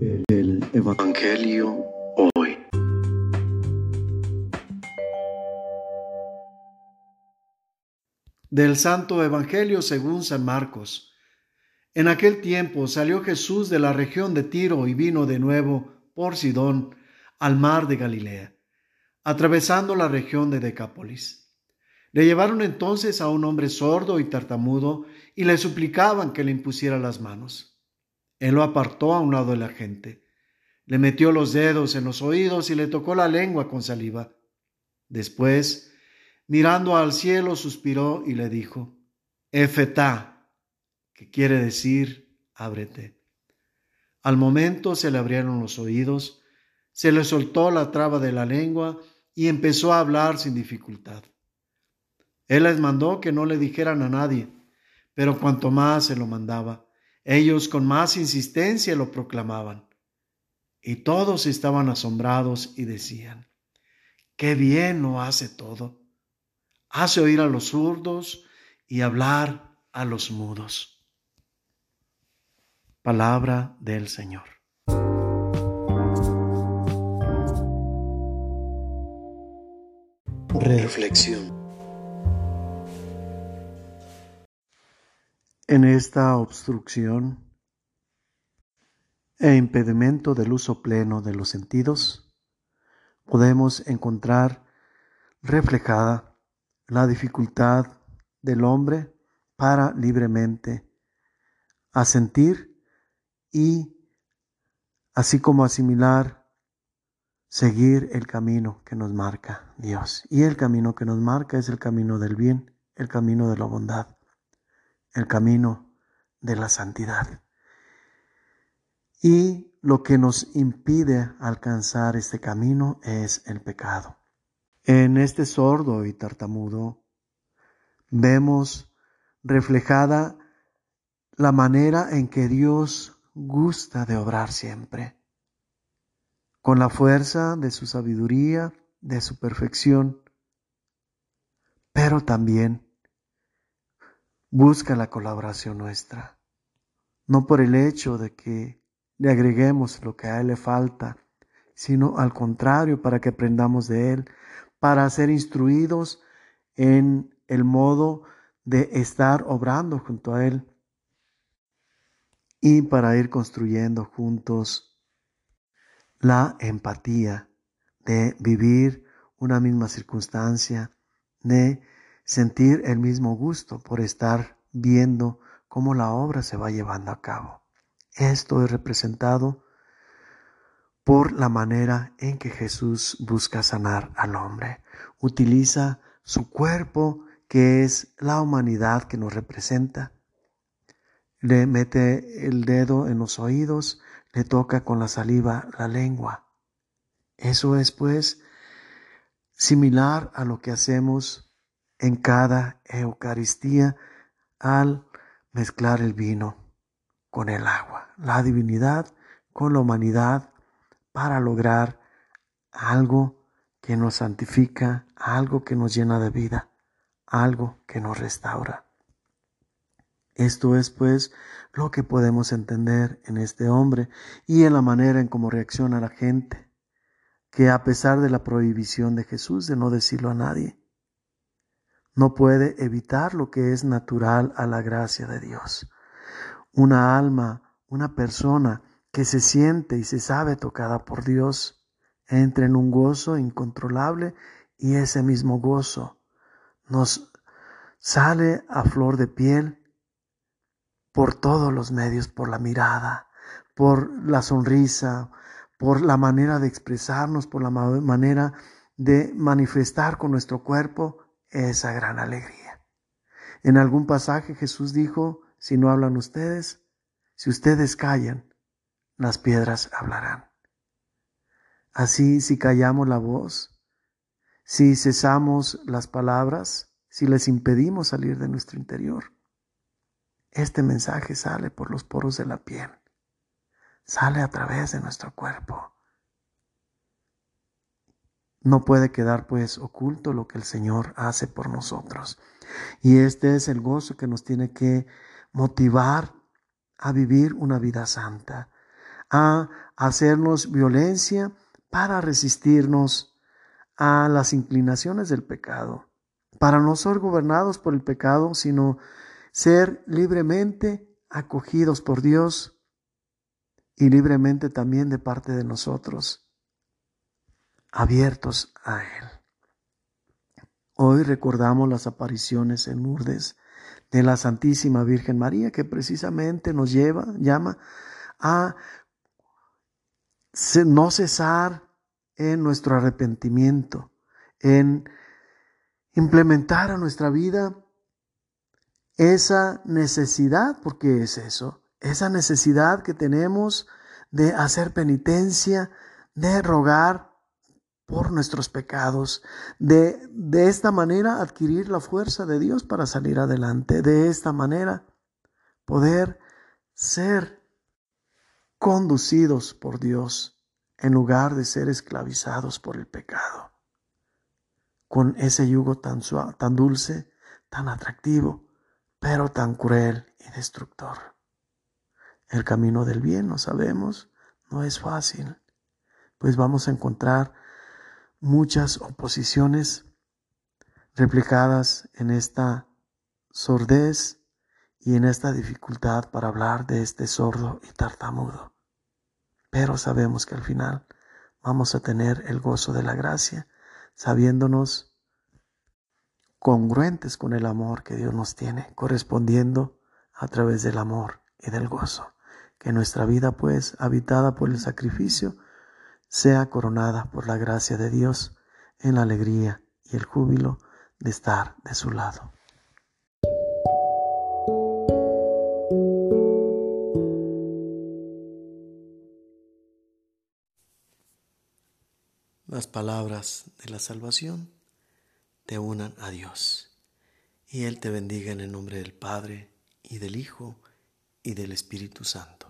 El Evangelio hoy. Del Santo Evangelio según San Marcos. En aquel tiempo salió Jesús de la región de Tiro y vino de nuevo por Sidón al mar de Galilea, atravesando la región de Decápolis. Le llevaron entonces a un hombre sordo y tartamudo y le suplicaban que le impusiera las manos. Él lo apartó a un lado de la gente, le metió los dedos en los oídos y le tocó la lengua con saliva. Después, mirando al cielo, suspiró y le dijo, Efetá, que quiere decir, ábrete. Al momento se le abrieron los oídos, se le soltó la traba de la lengua y empezó a hablar sin dificultad. Él les mandó que no le dijeran a nadie, pero cuanto más se lo mandaba, ellos con más insistencia lo proclamaban. Y todos estaban asombrados y decían, qué bien lo hace todo. Hace oír a los zurdos y hablar a los mudos. Palabra del Señor. Reflexión. En esta obstrucción e impedimento del uso pleno de los sentidos, podemos encontrar reflejada la dificultad del hombre para libremente asentir y así como asimilar, seguir el camino que nos marca Dios. Y el camino que nos marca es el camino del bien, el camino de la bondad el camino de la santidad. Y lo que nos impide alcanzar este camino es el pecado. En este sordo y tartamudo vemos reflejada la manera en que Dios gusta de obrar siempre, con la fuerza de su sabiduría, de su perfección, pero también busca la colaboración nuestra, no por el hecho de que le agreguemos lo que a Él le falta, sino al contrario, para que aprendamos de Él, para ser instruidos en el modo de estar obrando junto a Él y para ir construyendo juntos la empatía de vivir una misma circunstancia, de sentir el mismo gusto por estar viendo cómo la obra se va llevando a cabo. Esto es representado por la manera en que Jesús busca sanar al hombre. Utiliza su cuerpo, que es la humanidad que nos representa. Le mete el dedo en los oídos, le toca con la saliva la lengua. Eso es pues similar a lo que hacemos en cada Eucaristía al mezclar el vino con el agua, la divinidad con la humanidad para lograr algo que nos santifica, algo que nos llena de vida, algo que nos restaura. Esto es pues lo que podemos entender en este hombre y en la manera en cómo reacciona la gente, que a pesar de la prohibición de Jesús de no decirlo a nadie, no puede evitar lo que es natural a la gracia de Dios. Una alma, una persona que se siente y se sabe tocada por Dios, entra en un gozo incontrolable y ese mismo gozo nos sale a flor de piel por todos los medios, por la mirada, por la sonrisa, por la manera de expresarnos, por la manera de manifestar con nuestro cuerpo esa gran alegría. En algún pasaje Jesús dijo, si no hablan ustedes, si ustedes callan, las piedras hablarán. Así, si callamos la voz, si cesamos las palabras, si les impedimos salir de nuestro interior, este mensaje sale por los poros de la piel, sale a través de nuestro cuerpo no puede quedar pues oculto lo que el Señor hace por nosotros. Y este es el gozo que nos tiene que motivar a vivir una vida santa, a hacernos violencia para resistirnos a las inclinaciones del pecado, para no ser gobernados por el pecado, sino ser libremente acogidos por Dios y libremente también de parte de nosotros, abiertos a Él. Hoy recordamos las apariciones en Lourdes de la Santísima Virgen María, que precisamente nos lleva, llama a no cesar en nuestro arrepentimiento, en implementar a nuestra vida esa necesidad, porque es eso, esa necesidad que tenemos de hacer penitencia, de rogar por nuestros pecados, de, de esta manera adquirir la fuerza de Dios para salir adelante, de esta manera poder ser conducidos por Dios en lugar de ser esclavizados por el pecado. Con ese yugo tan suave, tan dulce, tan atractivo, pero tan cruel y destructor. El camino del bien, lo sabemos, no es fácil, pues vamos a encontrar muchas oposiciones replicadas en esta sordez y en esta dificultad para hablar de este sordo y tartamudo pero sabemos que al final vamos a tener el gozo de la gracia, sabiéndonos congruentes con el amor que Dios nos tiene, correspondiendo a través del amor y del gozo. Que nuestra vida, pues, habitada por el sacrificio, sea coronada por la gracia de Dios en la alegría y el júbilo de estar de su lado. las palabras de la salvación te unan a Dios. Y Él te bendiga en el nombre del Padre, y del Hijo, y del Espíritu Santo.